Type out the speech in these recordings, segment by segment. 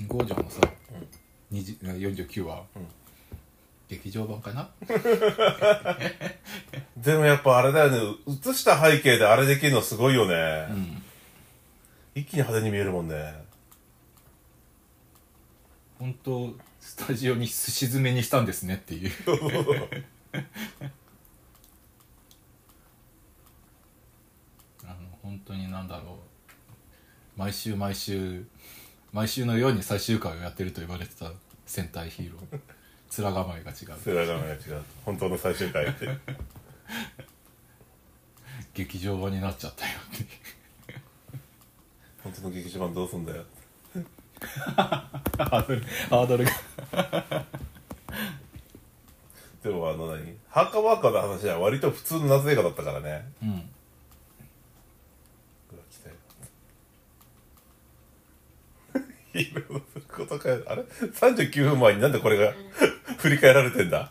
キングオージャーのさ、20 49話、うん。劇場版かな？でもやっぱあれだよね。映した背景であれできるのすごいよね、うん。一気に派手に見えるもんね。本当スタジオにすし詰めにしたんですねっていう。あの本当になんだろう。毎週毎週毎週のように最終回をやってると言われてた戦隊ヒーロー。面構えが違う。世代が違う。本当の最終回って。劇場版になっちゃったよって。本当の劇場版どうすんだよ。ハードルハードルが。でもあの何？ハーカーワーカーの話は割と普通の夏映画だったからね。うんうわ来たよヒーローのことあれ？39分前になんでこれが振り返られてんだ？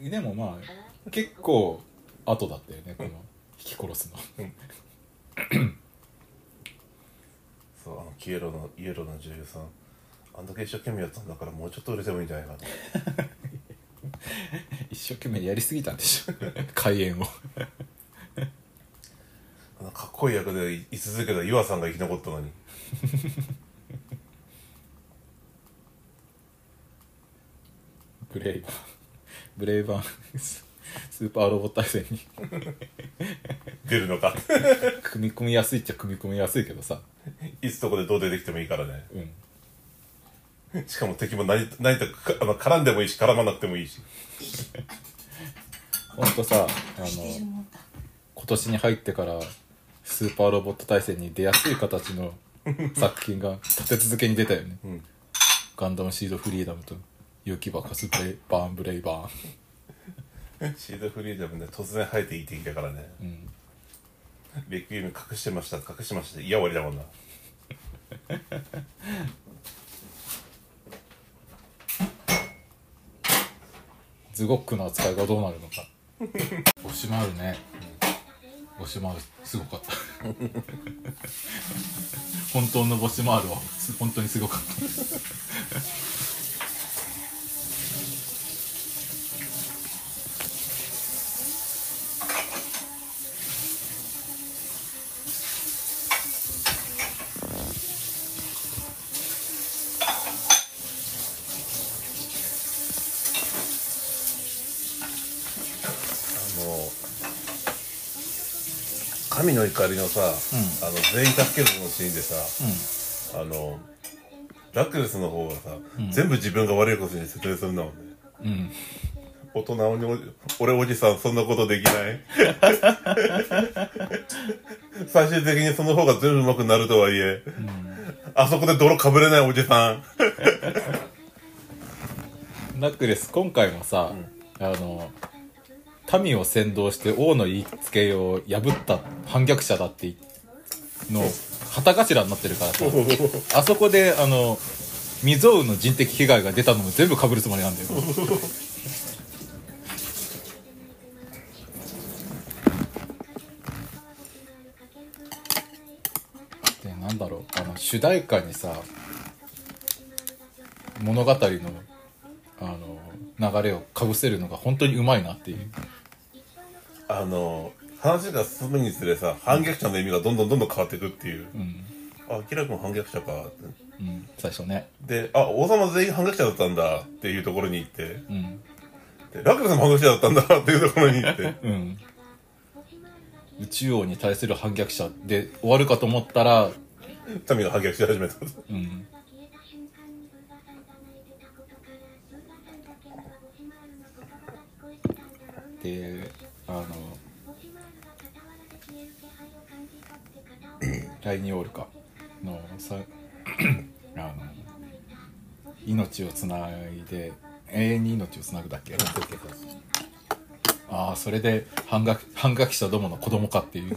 でもまあ結構後だったよねこの引き殺すの。そうあのキエロのイエローの女優さん。あんだけ一生懸命やったんだからもうちょっと売れてもいいんじゃないかな 一生懸命やりすぎたんでしょ。開演を。あのかっこいい役で居続けた岩さんが生き残ったのに ブレイバー。ブレイバー。ススーパーロボット対戦に。出るのか。組み込みやすいっちゃ組み込みやすいけどさ。いつどこでどう出てきてもいいからね。うん。しかも敵も何何とかあの絡んでもいいし絡まなくてもいいし。ほんとさあの今年に入ってからスーパーロボット対戦に出やすい形の作品が立て続けに出たよね、ん。ガンダムシードフリーダムと雪爆発ブレイバーンブレイバーン。シードフリーダムね突然生えていい敵だからね。うん。レクイエム隠してました隠してました。いや終わりだもんな。ズゴックの扱いがどうなるのか。ボシマールね。ボシマールすごかった。本当のボシマールはす本当にすごかったあの神の怒りのさ、あの全員助けるのシーンでさ、あのラクレスの方がさ、全部自分が悪いことに説明するんだもんね。うん。うん大人にお俺おじさんそんなことできない？最終的にその方が全部上手くなるとはいえ、あそこで泥かぶれないおじさん。ナックレス今回もさ、あの民を先導して王の言いつけを破った反逆者だっていの旗頭になってるからさ。あそこであの未曾有の人的被害が出たのも全部被るつもりなんだよ。でなんだろう。あの主題歌にさ物語のあの流れをかぶせるのが本当にうまいなっていうあの話が進むにつれさ反逆者の意味がどんどんどんどん変わっていくっていう、うん、あキラ君反逆者かうん、最初ね。であ王様全員反逆者だったんだっていうところに行って。うん。でラクレスも反逆者だったんだっていうところに行って。うん。宇宙王に対する反逆者で終わるかと思ったら民が反逆し始めたうん。であのライニオールか。のさ あの命をつないで永遠に命をつなぐだっけ？ああそれで反逆反逆者どもの子供かっていう。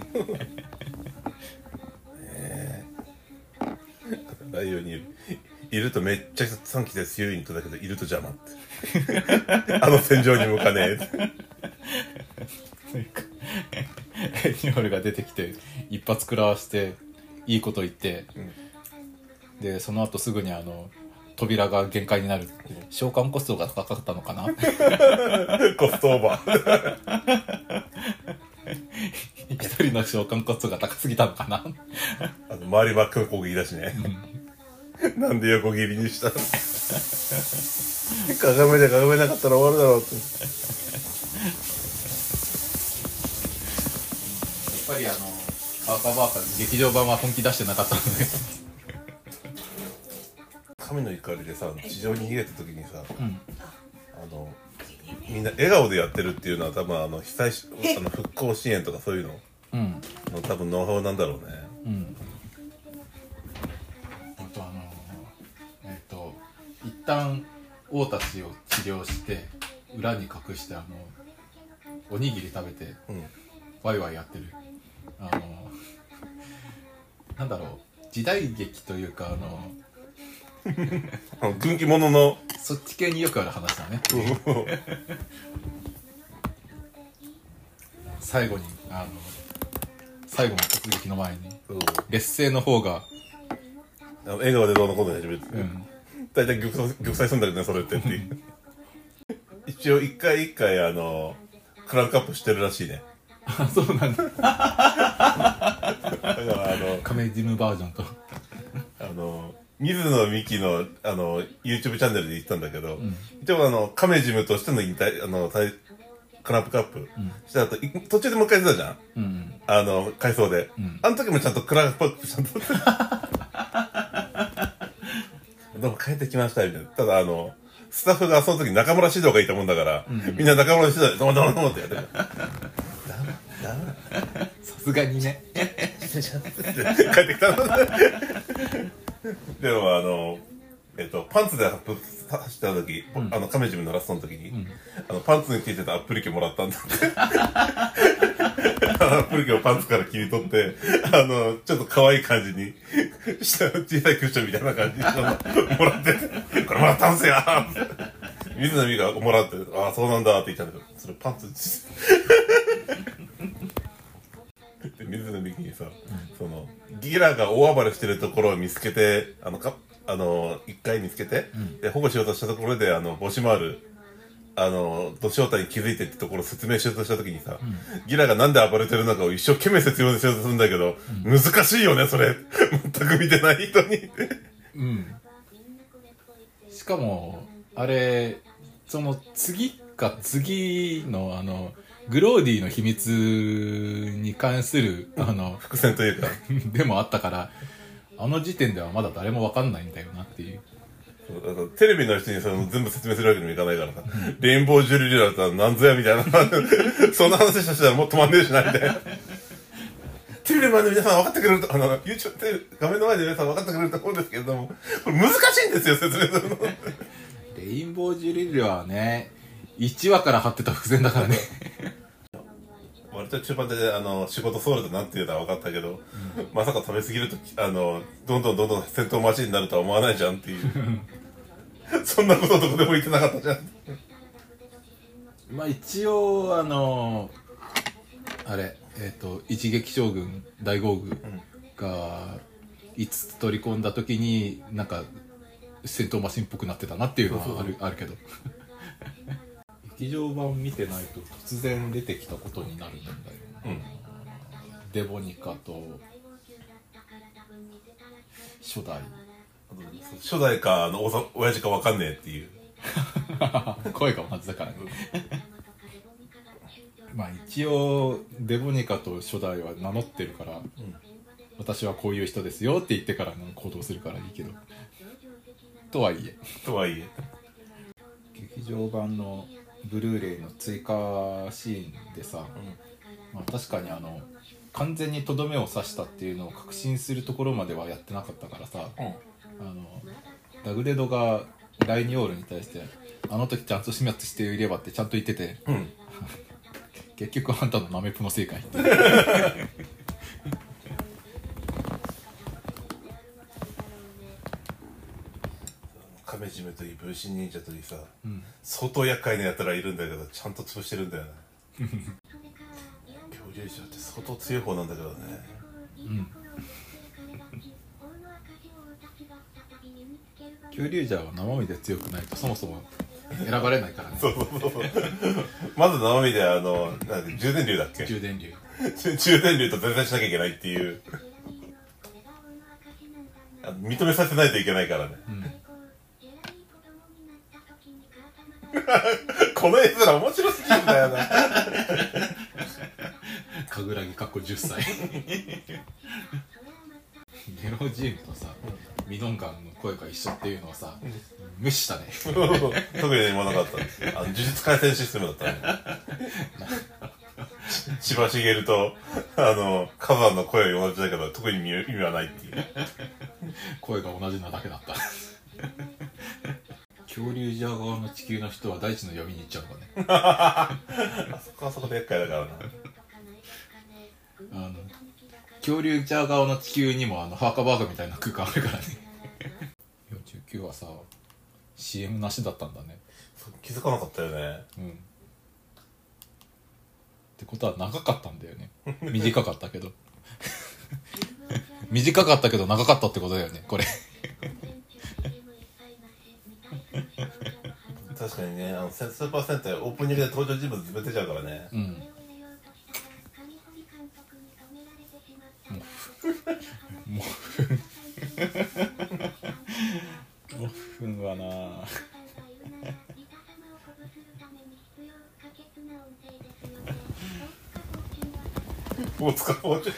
ライオンにいるいるとめっちゃ短期で強い人だけどいると邪魔って。あの戦場に向かねえってというかレニオールが出てきて一発食らわしていいこと言って、でその後すぐにあの扉が限界になる。召喚コストが高かったのかな？コストオーバー。一人の召喚コストが高すぎたのかな？あの、周り真っ赤な攻撃だしね。なんで横切りにした？の鏡でなかったら終わるだろうって。りあのカーカバーカ劇場版は本気出してなかったので。神の怒りでさ、地上に逃げた時にさ、ん。あの、みんな笑顔でやってるっていうのは多分あの、被災し、あの、復興支援とかそういうのうん。の多分ノウハウなんだろうね。うん。あとあのえっ、と一旦王たちを治療して裏に隠してあのおにぎり食べてうん。ワイワイやってるあのなんだろう時代劇というかあの軍記物の、そっち系によくある話だね。最後にあの最後の突撃の前に劣勢の方が、あの笑顔でどうのこうの始めて、うん、大体玉砕玉砕するんだけどねそれってっていう。一応一回一回あのクランクアップしてるらしいねあそうなんだ。だからあの亀ジムバージョンと。あの水野美紀のあの YouTube チャンネルで言ってたんだけど、ん。一応あのカメジムとしての引退あの退クランクアップ、した後い途中でもう一回出たじゃん？うん。あの回想で、ん。あの時もちゃんとクランクアップちゃんと どうも帰ってきましたみたいな。ただあのスタッフがその時中村獅童がいたもんだから、みんな中村獅童でどうもどうもどうもってやってるダメダメさすがにね。帰ってきたの？でもあのえっとパンツで走った時、あのカメジムのラストの時に、あのパンツについてたアップリケもらったんだって。アップリケをパンツから切り取ってあのちょっと可愛い感じにした小さいクッションみたいな感じにもらってこれもらったんすよ水野美がもらってああそうなんだって言ったんだけどそれパンツ水野美紀にさ、そのギラが大暴れしてるところを見つけてあのかあの一回見つけて、で保護しようとしたところであのボシマールあの土正体に気づいてってところを説明しようとした時にさ、ギラがなんで暴れてるのかを一生懸命説明しようとするんだけど、難しいよねそれ。全く見てない人に。うん。しかもあれその次か次のあのグローディの秘密に関するあの伏線というか。でもあったからあの時点ではまだ誰もわかんないんだよなっていう。テレビの人にその全部説明するわけにもいかないからさ、レインボージュリリだったらなんぞやみたいな。そんな話したらもう止まんねえしなみたいなテレビの前で皆さん分かってくれると。あの YouTube テレビ画面の前で皆さん分かってくれると思うんですけれども。これ難しいんですよ説明するの。レインボージュリルはね1話から張ってた伏線だからね。割と中盤であの仕事ソウルとなんていうのは分かったけど、まさか食べ過ぎるとあのどんどんどんどん戦闘マシンになるとは思わないじゃんっていう。そんなことどこでも言ってなかったじゃん。まあ一応あのあれえっ、と一撃将軍大豪宮が5つ取り込んだ時になんか戦闘マシンっぽくなってたなっていうのはあるあるけど劇場版見てないと突然出てきたことになるんだよな、うん。デボニカと初代。初代かあのおさ親父か分かんねえっていう。声が同じだからね。まあ一応デボニカと初代は名乗ってるから、私はこういう人ですよって言ってからの行動するからいいけど。とはいえ。とはいえ。劇場版のブルーレイの追加シーンでさ、まあ、確かにあの完全にとどめを刺したっていうのを確信するところまではやってなかったからさ、あのダグレドがライニオールに対して「あの時ちゃんと始末していれば」ってちゃんと言っててうん。結局あんたのナメプの正解って 亀締めといい分身忍者といいさ、ん。相当厄介なやつらいるんだけどちゃんと潰してるんだよね。恐竜者って相当強い方なんだけどね。うん。恐竜ジャーは生身で強くないとそもそも選ばれないからね。そうそうそうまず生身であのなん充電流だっけ充電流。充電流。と全然しなきゃいけないっていう。あ認めさせないといけないからね、この絵面面白すぎるんだよな。神楽木かっこ10歳ゲロジームとさミノンガンの声が一緒っていうのはさ無視したね。特に何もなかった。あの呪術廻戦システムだったね千葉茂とあの火山の声は同じだけど特に意味はないっていう。声が同じなだけだった恐竜ジャー側の地球の人は大地の読みに行っちゃうのかね。あそこはそこで厄介だからなあの恐竜ジャー側の地球にもあのハーカバーグみたいな空間あるからね。49はさ CM なしだったんだね。気づかなかったよね。うん。ってことは長かったんだよね。短かったけど。短かったけど長かったってことだよねこれ 確かにねあのスーパー戦隊オープニングで登場人物全てちゃうからね。うん。もうもうふん。はな。大塚包丁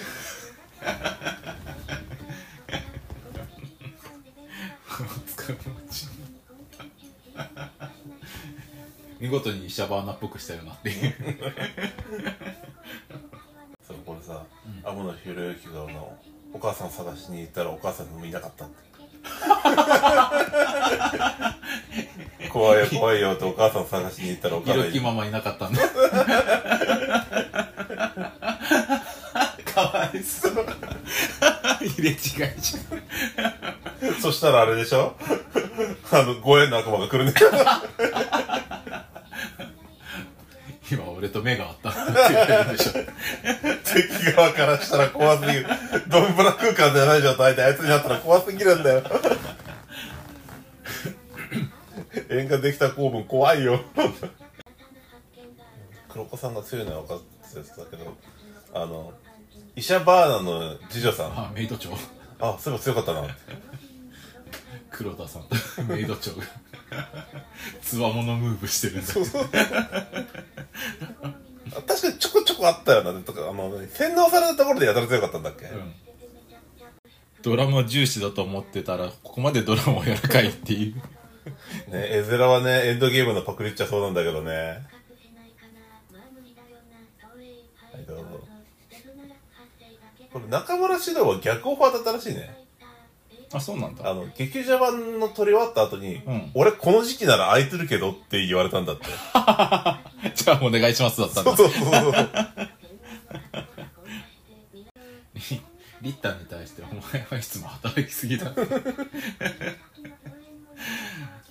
見事にイシャバーナっぽくしたよなっていう。そうこれさ、天野ひろゆきがあのお母さん探しに行ったらお母さんもいなかったって。怖いよ怖いよってお母さん探しに行ったらお母ひさん。いろきママいなかったんだ。かわいそう。入れ違いじゃん。そしたらあれでしょ？あのご縁の悪魔が来るね今俺と目が合ったって言われるでしょ。敵側からしたら怖すぎる。ドンブラ空間じゃない状態であいつに会ったら怖すぎるんだよ。縁ができた公文怖いよ。黒子さんが強いのは分かってたけどあのイシャバーナの次女さん。あメイド長。あそういえば強かったな。黒田さん。とメイド長がつわものムーブしてるんだ。確かにちょこちょこあったよな。とかあの洗脳されたところでやたら強かったんだっけ、うん。ドラマ重視だと思ってたらここまでドラマをやらかいっていう。ね絵面はねエンドゲームのパクリっちゃそうなんだけどね。はいどうぞ。これ中村獅童は逆オファーだったらしいねあそうなんだ。あの劇場版の撮り終わった後に、ん。俺この時期なら空いてるけどって言われたんだって。じゃあお願いしますだったんだ。そうそうそうそう。リッターに対してお前はいつも働きすぎだ。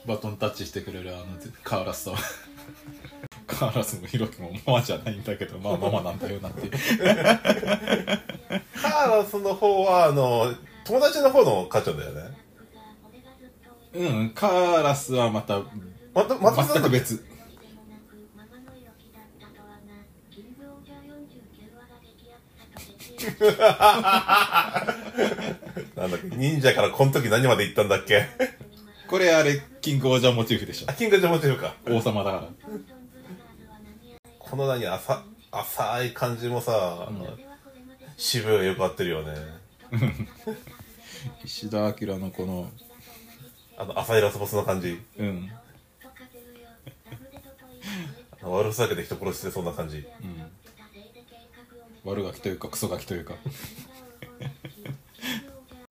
バトンタッチしてくれるあのカーラスとカーラスもヒロキもママじゃないんだけどまあママなんだよなって。カーラスの方はあの友達の方の課長だよね。うんカーラスはまたまたまた全く別。なんだっけ？忍者からこの時何まで行ったんだっけ？これあれキングオージャーモチーフでしょ。あキングジャモチーフか。王様だから。この何浅浅い感じもさ、渋いがよく合ってるよね 石田明のこのあの浅いラスボスの感じ。うん。あ の悪ふざけで人殺してそうな感じ。悪ガキというかクソガキというか。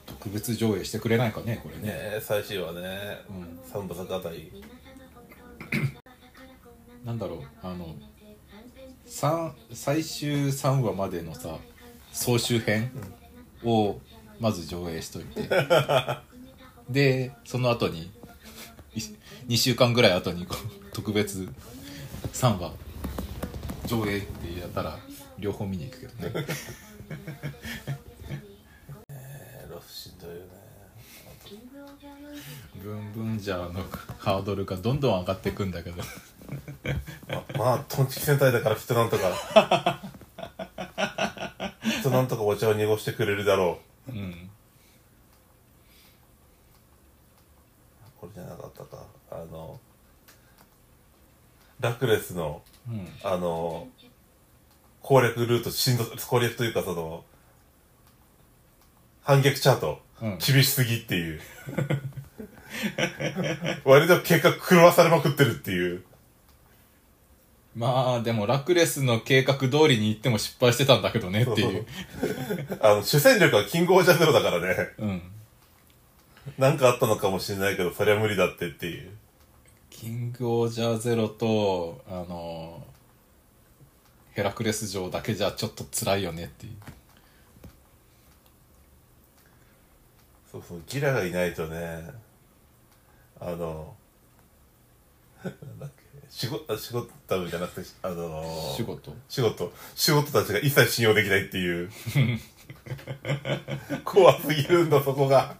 特別上映してくれないかねこれね。ねえ最終話ね、三部作あたり。なんだろうあの三最終3話までのさ総集編をまず上映しといて。でその後に2週間ぐらい後にこう特別3話上映ってやったら両方見に行くけどね。えーロフしんどいよね。ブンブンジャーのハードルがどんどん上がっていくんだけど。ままあトンチキ戦隊だからきっとなんとかきっとなんとかお茶を濁してくれるだろううんこれじゃなかったかあのラクレスのうん。あの攻略ルートしんど攻略というかその反撃チャート、うん。厳しすぎっていう。割と結果狂わされまくってるっていう。まあでもラクレスの計画通りに行っても失敗してたんだけどねっていう。あの主戦力はキングオージャーゼロだからね。うん。なんかあったのかもしれないけどそれは無理だってっていうキングオージャーゼロとあのヘラクレス城だけじゃちょっと辛いよねっていう。そうそうギラがいないとねあのなんだっけ仕事あ仕事多分じゃなくてあのー仕事。仕事。仕事たちが一切信用できないっていう。怖すぎるんだそこが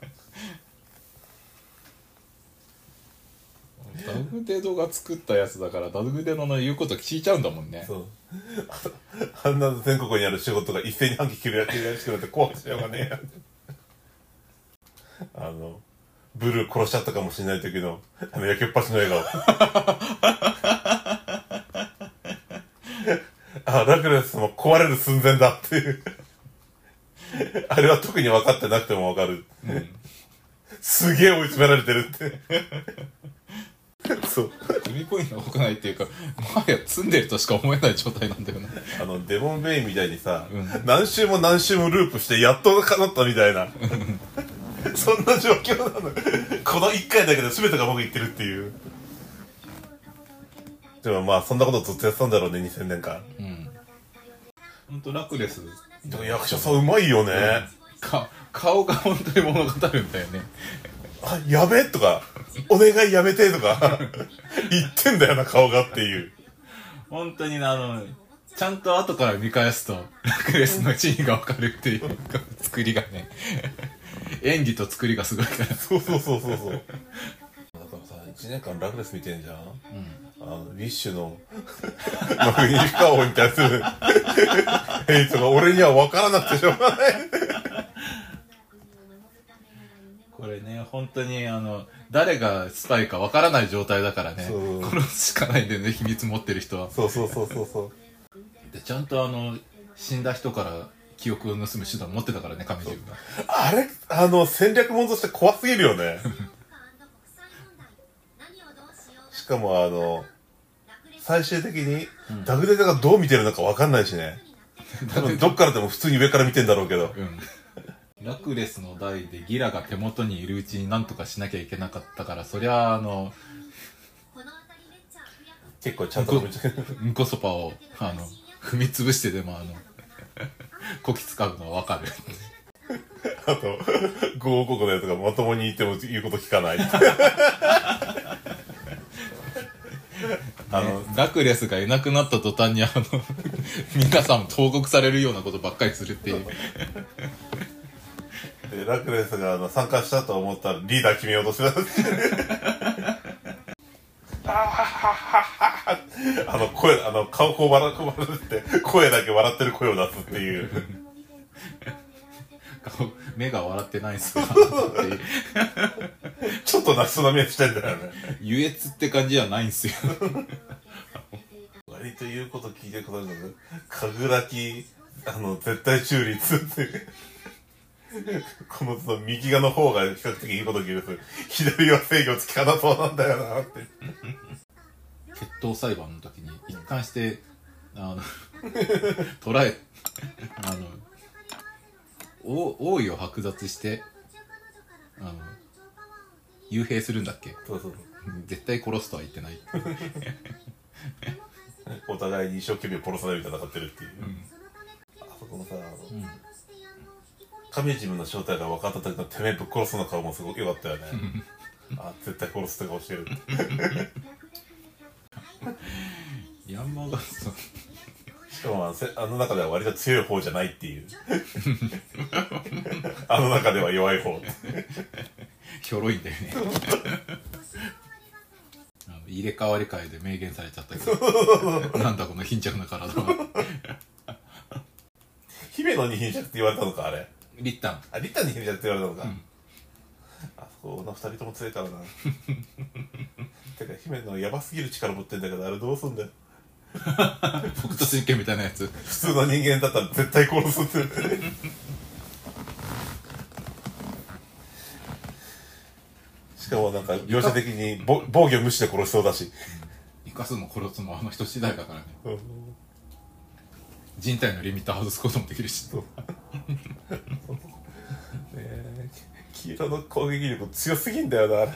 ダグデドが作ったやつだからダグデドの言うこと聞いちゃうんだもんね。そう。あ あんな全国にある仕事が一斉に反旗切るやつやしくなって怖くしようがねえや。あのブルー殺しちゃったかもしれない時のあの焼けっぱちの笑顔。あラクレスも壊れる寸前だっていう。あれは特に分かってなくても分かる、すげえ追い詰められてるってそう組み込みが多くないっていうかもはや積んでるとしか思えない状態なんだよねあの、デモンベインみたいにさ、うん何周も何周もループして、やっと叶ったみたいな。そんな状況なの。この一回だけで全てが僕言ってるっていう。でもまあ、そんなことずっとやってたんだろうね、2000年間。うんほんとラクレスでも役者さんうまいよね。か顔が本当に物語るんだよねあ、やべえとか、お願いやめてとか、言ってんだよな、顔がっていう。本当にあのちゃんと後から見返すとラクレスの地位がわかるっていう作りがね演技と作りがすごいからそうそうそうそうそう。だからさ、1年間ラクレス見てんじゃんあの、ウィッシュの、マグニフィカ王に対するヘイトが俺には分からなくてしょうがない。これね本当にあの誰がスパイかわからない状態だからね。そう。殺すしかないんでね秘密持ってる人は。そうそうそうそうそう。でちゃんとあの死んだ人から記憶を盗む手段持ってたからね亀十が。あれ？あの、戦略もんとして怖すぎるよね。しかもあの、最終的に、ダグデダがどう見てるのか分かんないしね。多分どっからでも普通に上から見てんだろうけど。うんラクレスの代でギラが手元にいるうちに何とかしなきゃいけなかったからそりゃあの結構ちゃんと見てうんこそぱをあの踏み潰してでもあのこき使うのはわかるあと、5王国のやつがまともに言っても言うこと聞かない。あの、ねラクレスがいなくなった途端にあの皆さん投獄されるようなことばっかりするっていうでラクレスがあの参加したと思ったらリーダー決めようとしてた。あの声、あの顔こう笑こう笑って、声だけ笑ってる声を出すっていう。顔目が笑ってないっすかっていうちょっと泣きそうな目してんだよね。優越って感じじゃないんすよ割と言うこと聞いてくださるかぐらき、あの、絶対中立って。このその右側の方が比較的いいこと聞いてる。左は制御つき方そうなんだよなって。決闘裁判の時に一貫してあの捉えあのお王位を剥奪してあの幽閉するんだっけ？そうそう。絶対殺すとは言ってない お互いに一生懸命殺さないように戦ってるっていう。あそこのさ、あの神ジムの正体が分かった時のてめえぶっ殺すの顔もすごく良かったよね。あ、絶対殺すって顔してるって。ヤンマがそうしかもあの中では割と強い方じゃないっていう。あの中では弱い方。ひょろいんだよね入れ替わり替えで明言されちゃったけどなんだこの貧弱な体は 姫野に貧弱って言われたのかあれリッタン。あリタに貧弱って言われたのか、うん。あそこの二人とも強いからな てか姫野やばすぎる力持ってんだけどあれどうすんだよ。北斗神拳みたいなやつ。普通の人間だったら絶対殺すって。しかもなんか描写的にぼ防御無視で殺しそうだし、生かすも殺すもあの人次第だからね。うん人体のリミッター外すこともできるし。ねえ黄色の攻撃力強すぎんだよな